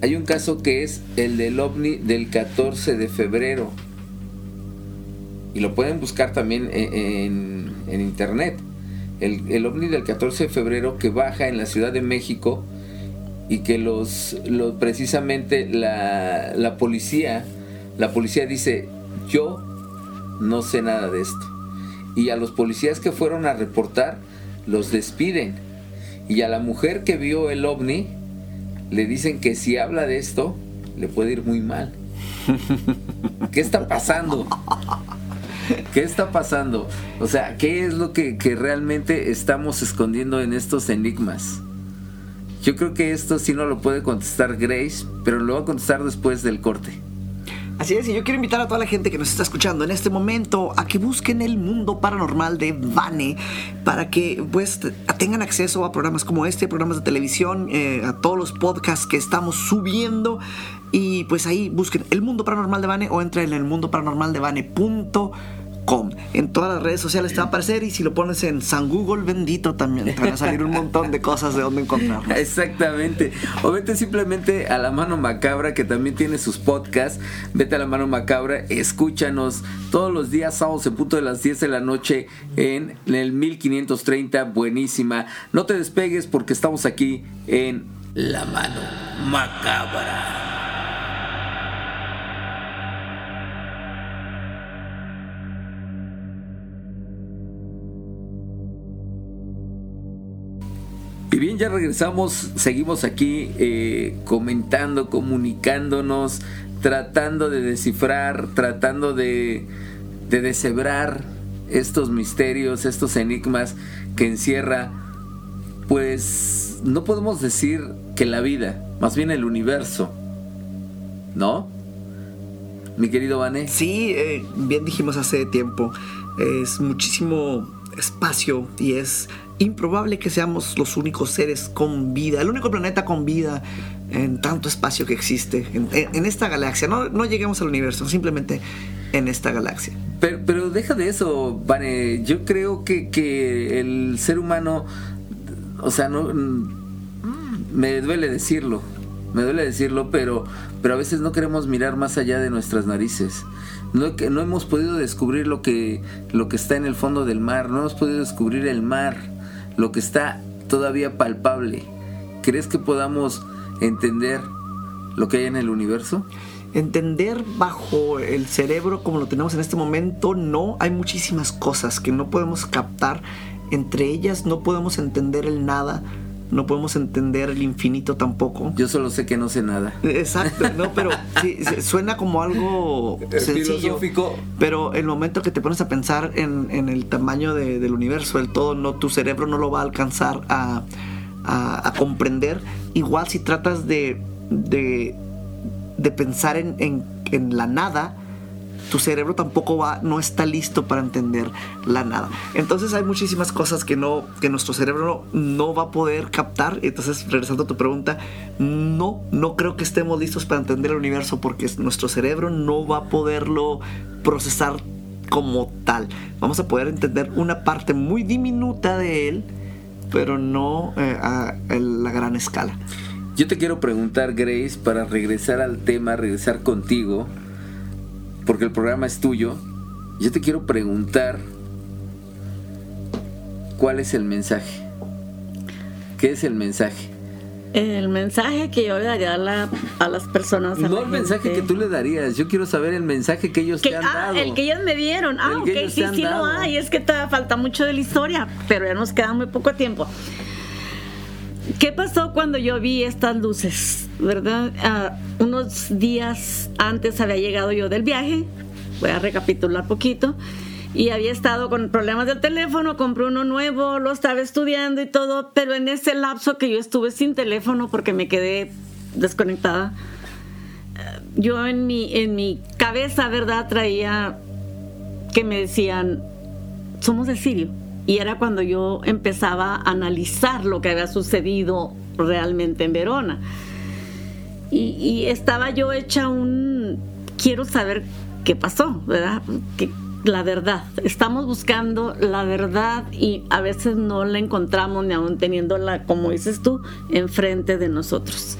hay un caso que es el del ovni del 14 de febrero. Y lo pueden buscar también en, en internet el, ovni del 14 de febrero que baja en la Ciudad de México y que los, precisamente la, la, policía la policía dice yo no sé nada de esto y a los policías que fueron a reportar los despiden. Y a la mujer que vio el ovni le dicen que si habla de esto le puede ir muy mal. ¿qué está pasando? ¿Qué está pasando? O sea, ¿qué es lo que, realmente estamos escondiendo en estos enigmas? Yo creo que esto sí no lo puede contestar Grace, pero lo va a contestar después del corte. Así es, y yo quiero invitar a toda la gente que nos está escuchando en este momento a que busquen el mundo paranormal de Vane para que pues tengan acceso a programas como este, programas de televisión, eh, a todos los podcasts que estamos subiendo y pues ahí busquen el mundo paranormal de Vane o entren en el mundo paranormal de En todas las redes sociales te va a aparecer y si lo pones en San Google bendito también te van a salir un montón de cosas de dónde encontrarnos. Exactamente. O vete simplemente a la mano macabra que también tiene sus podcasts. Vete a la mano macabra, escúchanos todos los días sábados en punto de las 10 de la noche en el 1530. Buenísima. No te despegues porque estamos aquí en La mano macabra. Y bien, ya regresamos, seguimos aquí eh, comentando, comunicándonos, tratando de descifrar, tratando de, de deshebrar estos misterios, estos enigmas que encierra, pues no podemos decir que la vida, más bien el universo, ¿no? Mi querido Vane. Sí, eh, bien dijimos hace tiempo, es muchísimo espacio y es improbable que seamos los únicos seres con vida, el único planeta con vida en tanto espacio que existe en, esta galaxia. No, lleguemos al universo, simplemente en esta galaxia. Pero, pero deja de eso, Vane. Yo creo que, que el ser humano, o sea, no me duele decirlo, me duele decirlo, pero, pero a veces no queremos mirar más allá de nuestras narices. No, no hemos podido descubrir lo que, lo que está en el fondo del mar, no hemos podido descubrir el mar, lo que está todavía palpable. ¿Crees que podamos entender lo que hay en el universo? Entender bajo el cerebro como lo tenemos en este momento, no, hay muchísimas cosas que no podemos captar. Entre ellas no podemos entender el nada, no podemos entender el infinito tampoco. Yo solo sé que no sé nada. Exacto, no, pero sí, suena como algo sencillo. Pero el momento que te pones a pensar en, el tamaño del universo, el todo, no, tu cerebro no lo va a alcanzar a, comprender. Igual si tratas de, de, pensar en, en la nada, tu cerebro tampoco va, no está listo para entender la nada. Entonces hay muchísimas cosas que no, que nuestro cerebro no, va a poder captar. Entonces, regresando a tu pregunta, no, no creo que estemos listos para entender el universo porque nuestro cerebro no va a poderlo procesar como tal. Vamos a poder entender una parte muy diminuta de él, pero no eh, a la gran escala. Yo te quiero preguntar, Grace, para regresar al tema, regresar contigo porque el programa es tuyo, yo te quiero preguntar cuál es el mensaje. ¿Qué es el mensaje? El mensaje que yo le daría a, las personas. no el mensaje que tú le darías, yo quiero saber el mensaje que ellos te han ah, El que ellos me dieron. Ah, ok, sí, sí lo hay. Es que te falta mucho de la historia, pero ya nos queda muy poco tiempo. ¿Qué pasó cuando yo vi estas luces? ¿Verdad? Ah, unos días antes había llegado yo del viaje, voy a recapitular poquito, y había estado con problemas del teléfono, compré uno nuevo, lo estaba estudiando y todo, pero en ese lapso que yo estuve sin teléfono porque me quedé desconectada, eh, yo en mi, en mi cabeza, ¿verdad? Traía que me decían, somos de Sirio y era cuando yo empezaba a analizar lo que había sucedido realmente en Verona. Y, estaba yo hecha un... Quiero saber qué pasó, ¿verdad? Que, la verdad. Estamos buscando la verdad y a veces no la encontramos ni aún teniéndola, como dices tú, enfrente de nosotros.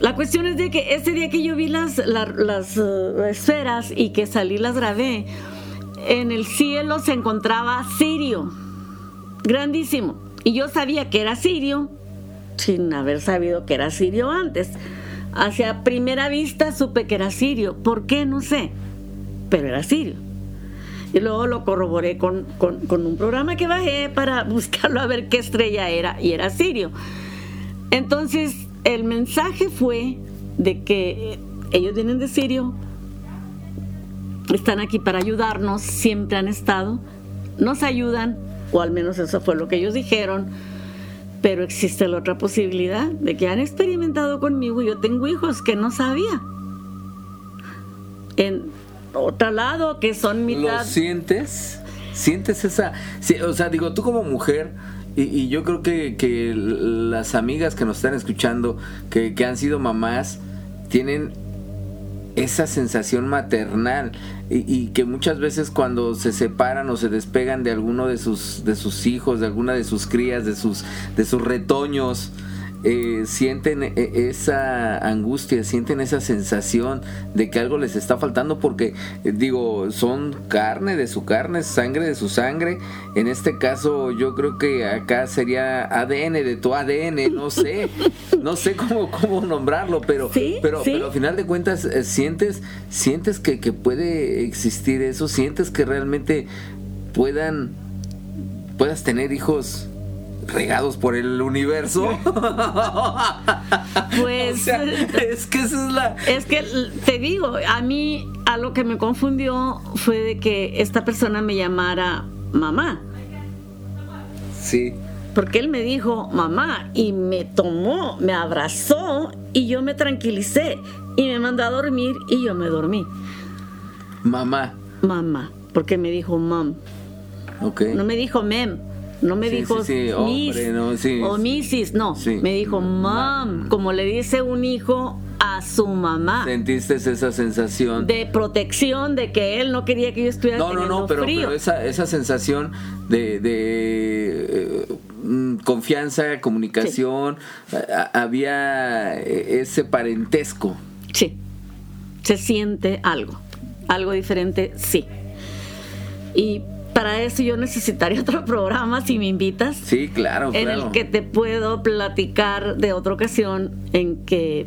La cuestión es de que ese día que yo vi las, las uh, esferas y que salí las grabé, en el cielo se encontraba Sirio, grandísimo. Y yo sabía que era Sirio, sin haber sabido que era Sirio antes. Hacia primera vista supe que era Sirio. ¿Por qué? No sé. Pero era Sirio. Y luego lo corroboré con, con un programa que bajé para buscarlo a ver qué estrella era. Y era Sirio. Entonces, el mensaje fue de que ellos vienen de Sirio, están aquí para ayudarnos, siempre han estado, nos ayudan, o al menos eso fue lo que ellos dijeron, pero existe la otra posibilidad de que han experimentado conmigo, yo tengo hijos que no sabía. En otro lado, que son mitad... ¿Lo sientes? ¿Sientes esa...? o sea, digo, tú como mujer... Y, yo creo que, las amigas que nos están escuchando, que, que han sido mamás, tienen esa sensación maternal y, que muchas veces cuando se separan o se despegan de alguno de sus de sus hijos, de alguna de sus crías, de sus de sus retoños, eh, sienten eh, esa angustia, sienten esa sensación de que algo les está faltando porque, eh, digo, son carne de su carne, sangre de su sangre. En este caso yo creo que acá sería ADN de tu ADN, no sé, no sé cómo, cómo nombrarlo, pero, pero, pero al final de cuentas sientes, sientes que, que puede existir eso, sientes que realmente puedan, puedas tener hijos regados por el universo. Pues es que esa es la Es que te digo, a mí a lo que me confundió fue de que esta persona me llamara mamá. Sí. Porque él me dijo mamá y me tomó, me abrazó y yo me tranquilicé y me mandó a dormir y yo me dormí. Mamá. Mamá, porque me dijo mam. Okay. No me dijo mem. No me dijo miss o missis, no. Me dijo mom, como le dice un hijo a su mamá. ¿Sentiste esa sensación? De protección, de que él no quería que yo estuviera No, no, no, pero, esa, esa sensación de, de eh, confianza, comunicación, había eh, ese parentesco. Sí, se siente algo, algo diferente, sí. Y para eso yo necesitaría otro programa si me invitas. Sí, claro, En el que te puedo platicar de otra ocasión en que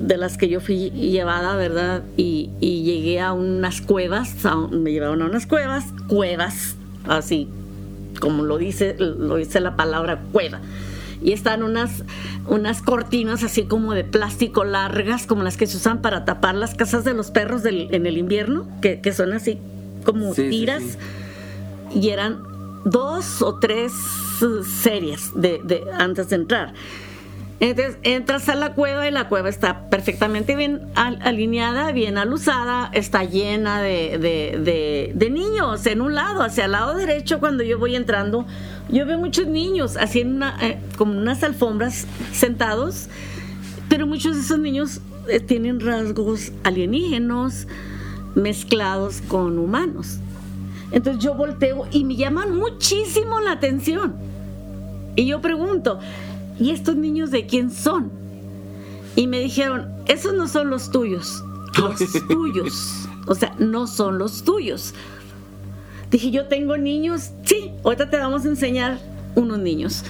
de las que yo fui llevada, ¿verdad? Y, llegué a unas cuevas, me llevaron a unas cuevas, cuevas, así como lo dice, lo dice la palabra cueva. Y están unas, unas cortinas así como de plástico largas, como las que se usan para tapar las casas de los perros en el invierno, que, son así como tiras y eran dos o tres series de, antes de entrar. Entonces entras a la cueva y la cueva está perfectamente bien alineada, bien alusada, está llena de, niños en un lado, hacia el lado derecho cuando yo voy entrando, yo veo muchos niños así eh, como unas alfombras sentados, pero muchos de esos niños eh, tienen rasgos alienígenos mezclados con humanos. Entonces yo volteo y me llaman muchísimo la atención. Y yo pregunto, ¿y estos niños de quién son? Y me dijeron, esos no son los tuyos, los tuyos. O sea, no son los tuyos. Dije, yo tengo niños. Sí, ahorita te vamos a enseñar unos niños.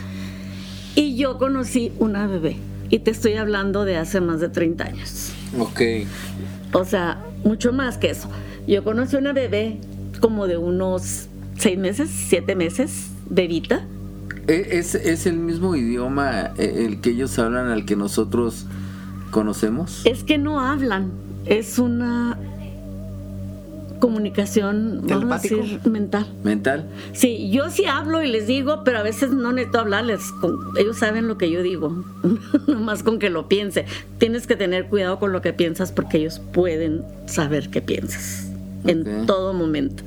Y yo conocí una bebé. Y te estoy hablando de hace más de 30 años. Ok. O sea, mucho más que eso. Yo conocí una bebé como de unos seis meses, siete meses, bebita. E, ¿Es, ¿Es el mismo idioma e, el que ellos hablan al que nosotros conocemos? Es que no hablan, es una comunicación vamos a decir, mental. ¿Mental? Sí, yo sí hablo y les digo, pero a veces no necesito hablarles. Ellos saben lo que yo digo, nomás con que lo piense. Tienes que tener cuidado con lo que piensas porque ellos pueden saber qué piensas en todo momento.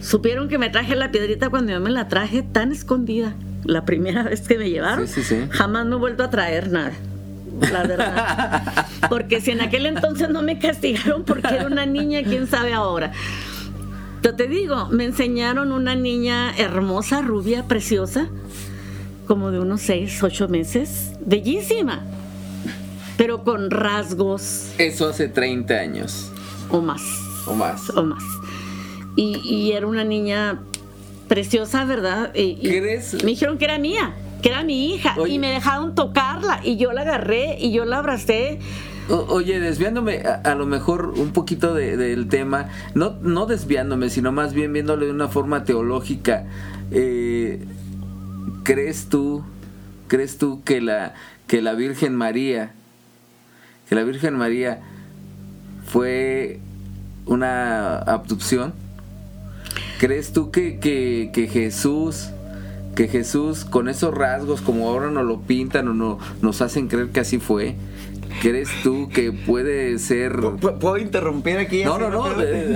Supieron que me traje la piedrita cuando yo me la traje tan escondida la primera vez que me llevaron. Jamás me he vuelto a traer nada. La verdad. Porque si en aquel entonces no me castigaron porque era una niña, quién sabe ahora. Yo te digo, me enseñaron una niña hermosa, rubia, preciosa, como de unos 6, 8 meses, bellísima, pero con rasgos. Eso hace 30 años. O más. O más. O más. Y, era una niña preciosa, ¿verdad? Y, ¿Crees? Me dijeron que era mía, que era mi hija. Y me dejaron tocarla. Y yo la agarré y yo la abracé. oye, desviándome a, lo mejor un poquito del tema, no, no desviándome, sino más bien viéndole de una forma teológica, eh, ¿crees tú, crees tú que la, que la Virgen María, que la Virgen María fue una abducción? ¿Crees tú que, que, Jesús, que Jesús con esos rasgos como ahora nos lo pintan o no, nos hacen creer que así fue, ¿Crees tú que puede ser.? ¿Puedo interrumpir aquí? No, no, no. a ver.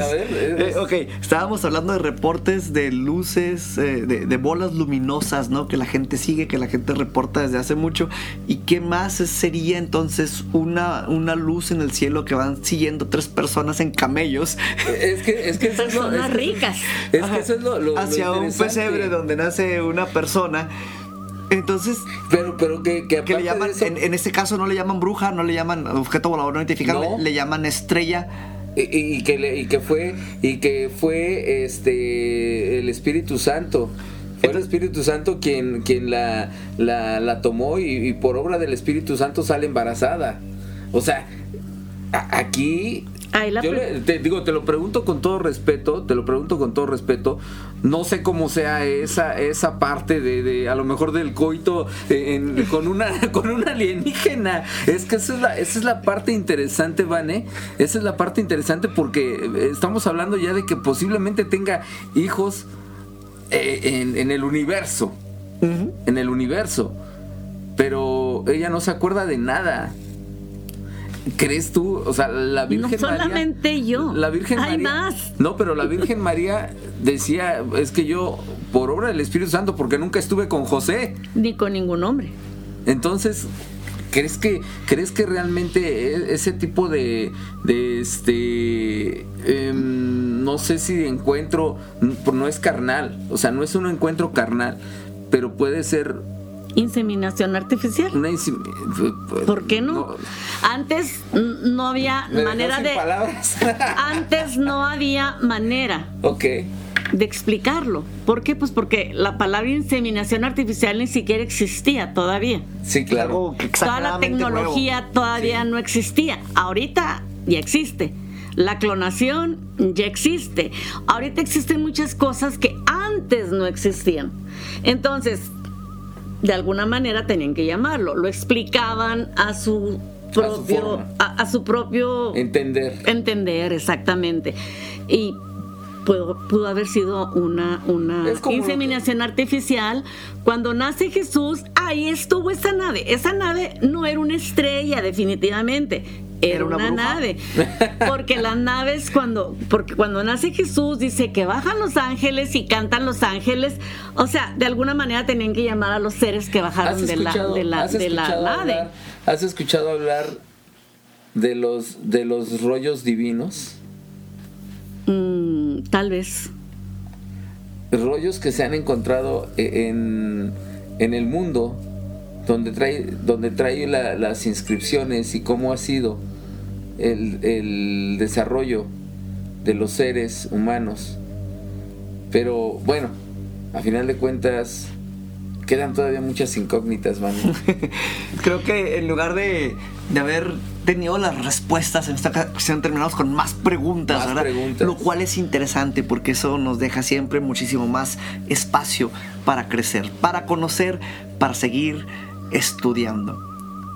Eh, ok, estábamos hablando de reportes de luces, eh, de, bolas luminosas, ¿no? Que la gente sigue, que la gente reporta desde hace mucho. ¿Y qué más sería entonces una, una luz en el cielo que van siguiendo tres personas en camellos? Es que, es que eso es lo, ricas. Es que eso es lo. hacia un pesebre donde nace una persona entonces, pero, pero que, que, le llaman, en, este caso no le llaman bruja, no le llaman objeto volador no identificado, le, llaman estrella. Y, que y que fue y que fue este el Espíritu Santo. Fue el Espíritu Santo quien quien la la, tomó y, por obra del Espíritu Santo sale embarazada. O sea aquí yo te digo, te lo pregunto con todo respeto, te lo pregunto con todo respeto. No sé cómo sea esa, esa parte de, a lo mejor del coito con una con una alienígena. Es que esa es la, esa es la parte interesante, Vane. Esa es la parte interesante porque estamos hablando ya de que posiblemente tenga hijos eh, en, el universo. En el universo. Pero ella no se acuerda de nada. ¿Crees tú? O sea, la Virgen no solamente yo. La Virgen Hay María. más. No, pero la Virgen María decía, es que yo, por obra del Espíritu Santo, porque nunca estuve con José. Ni con ningún hombre. Entonces, ¿crees que, crees que realmente e, ese tipo de, de este, em, no sé si encuentro, no es carnal, o sea, no es un encuentro carnal, pero puede ser Inseminación artificial. ¿Por qué no? Antes no había manera de. antes no había manera. Ok. De explicarlo. ¿Por qué? Pues porque la palabra inseminación artificial ni siquiera existía todavía. Sí, claro. Toda la tecnología todavía no existía. Ahorita ya existe. La clonación ya existe. Ahorita existen muchas cosas que antes no existían. Entonces, de alguna manera tenían que llamarlo. Lo explicaban a su propio, a su, propio entender. Entender, exactamente. Y pudo, pudo haber sido una, una inseminación artificial. Cuando nace Jesús, ahí estuvo esa nave. Esa nave no era una estrella, definitivamente era, una, nave. Porque las naves cuando porque cuando nace Jesús dice que bajan los ángeles y cantan los ángeles, o sea, de alguna manera tenían que llamar a los seres que bajaron de la de la, de la nave. ¿Has escuchado hablar de los de los rollos divinos? Mm, tal vez. Rollos que se han encontrado e, en, en el mundo donde trae, donde trae las inscripciones y cómo ha sido el, desarrollo de los seres humanos. Pero bueno, a final de cuentas quedan todavía muchas incógnitas, man. Creo que en lugar de, haber tenido las respuestas en esta ocasión terminamos con más preguntas, Lo cual es interesante porque eso nos deja siempre muchísimo más espacio para crecer, para conocer, para seguir estudiando.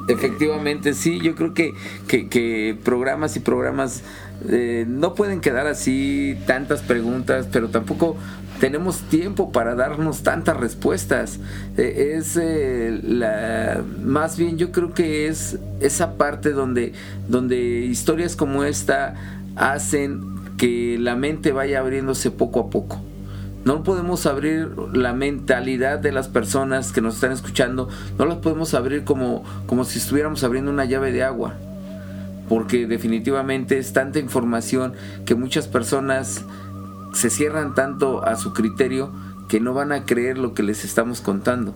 Efectivamente, sí, yo creo que, que, programas y programas eh, no pueden quedar así tantas preguntas, pero tampoco tenemos tiempo para darnos tantas respuestas. Eh, es eh, la, más bien yo creo que es esa parte donde, donde historias como esta hacen que la mente vaya abriéndose poco a poco. No podemos abrir la mentalidad de las personas que nos están escuchando, no las podemos abrir como, como si estuviéramos abriendo una llave de agua. Porque definitivamente es tanta información que muchas personas se cierran tanto a su criterio que no van a creer lo que les estamos contando.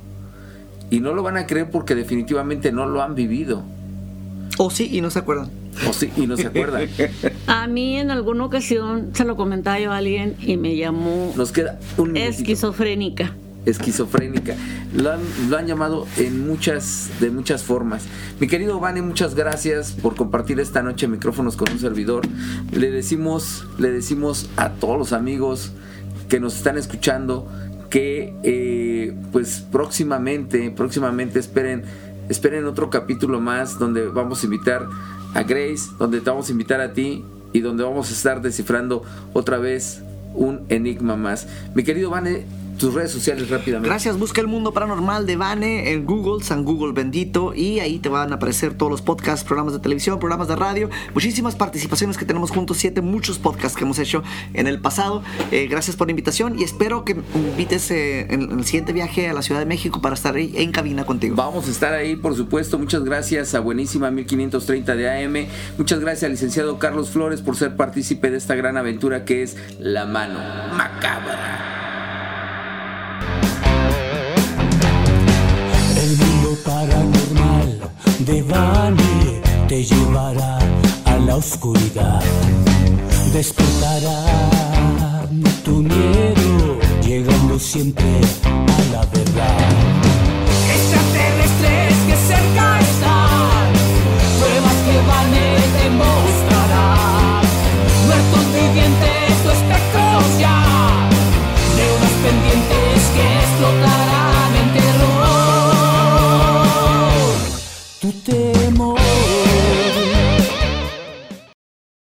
Y no lo van a creer porque definitivamente no lo han vivido. O sí, y no se acuerdan. O sí, y no se acuerdan. A mí en alguna ocasión se lo comentaba yo a alguien y me llamó. Nos queda un Esquizofrénica. Esquizofrénica. Lo han, lo han, llamado en muchas, de muchas formas. Mi querido Vane, muchas gracias por compartir esta noche micrófonos con un servidor. Le decimos, le decimos a todos los amigos que nos están escuchando que eh, pues próximamente, próximamente esperen, esperen otro capítulo más donde vamos a invitar a Grace, donde te vamos a invitar a ti y donde vamos a estar descifrando otra vez un enigma más. Mi querido Vane, tus redes sociales rápidamente. Gracias, busca el mundo paranormal de Vane en Google, San Google bendito, y ahí te van a aparecer todos los podcasts, programas de televisión, programas de radio, muchísimas participaciones que tenemos juntos, siete, muchos podcasts que hemos hecho en el pasado. Eh, gracias por la invitación y espero que me invites eh, en, en el siguiente viaje a la Ciudad de México para estar ahí en cabina contigo. Vamos a estar ahí, por supuesto. Muchas gracias a Buenísima 1530 de AM. Muchas gracias al licenciado Carlos Flores por ser partícipe de esta gran aventura que es La Mano Macabra. El mundo paranormal de Bani te llevará a la oscuridad. Despertará tu miedo, llegando siempre a la verdad.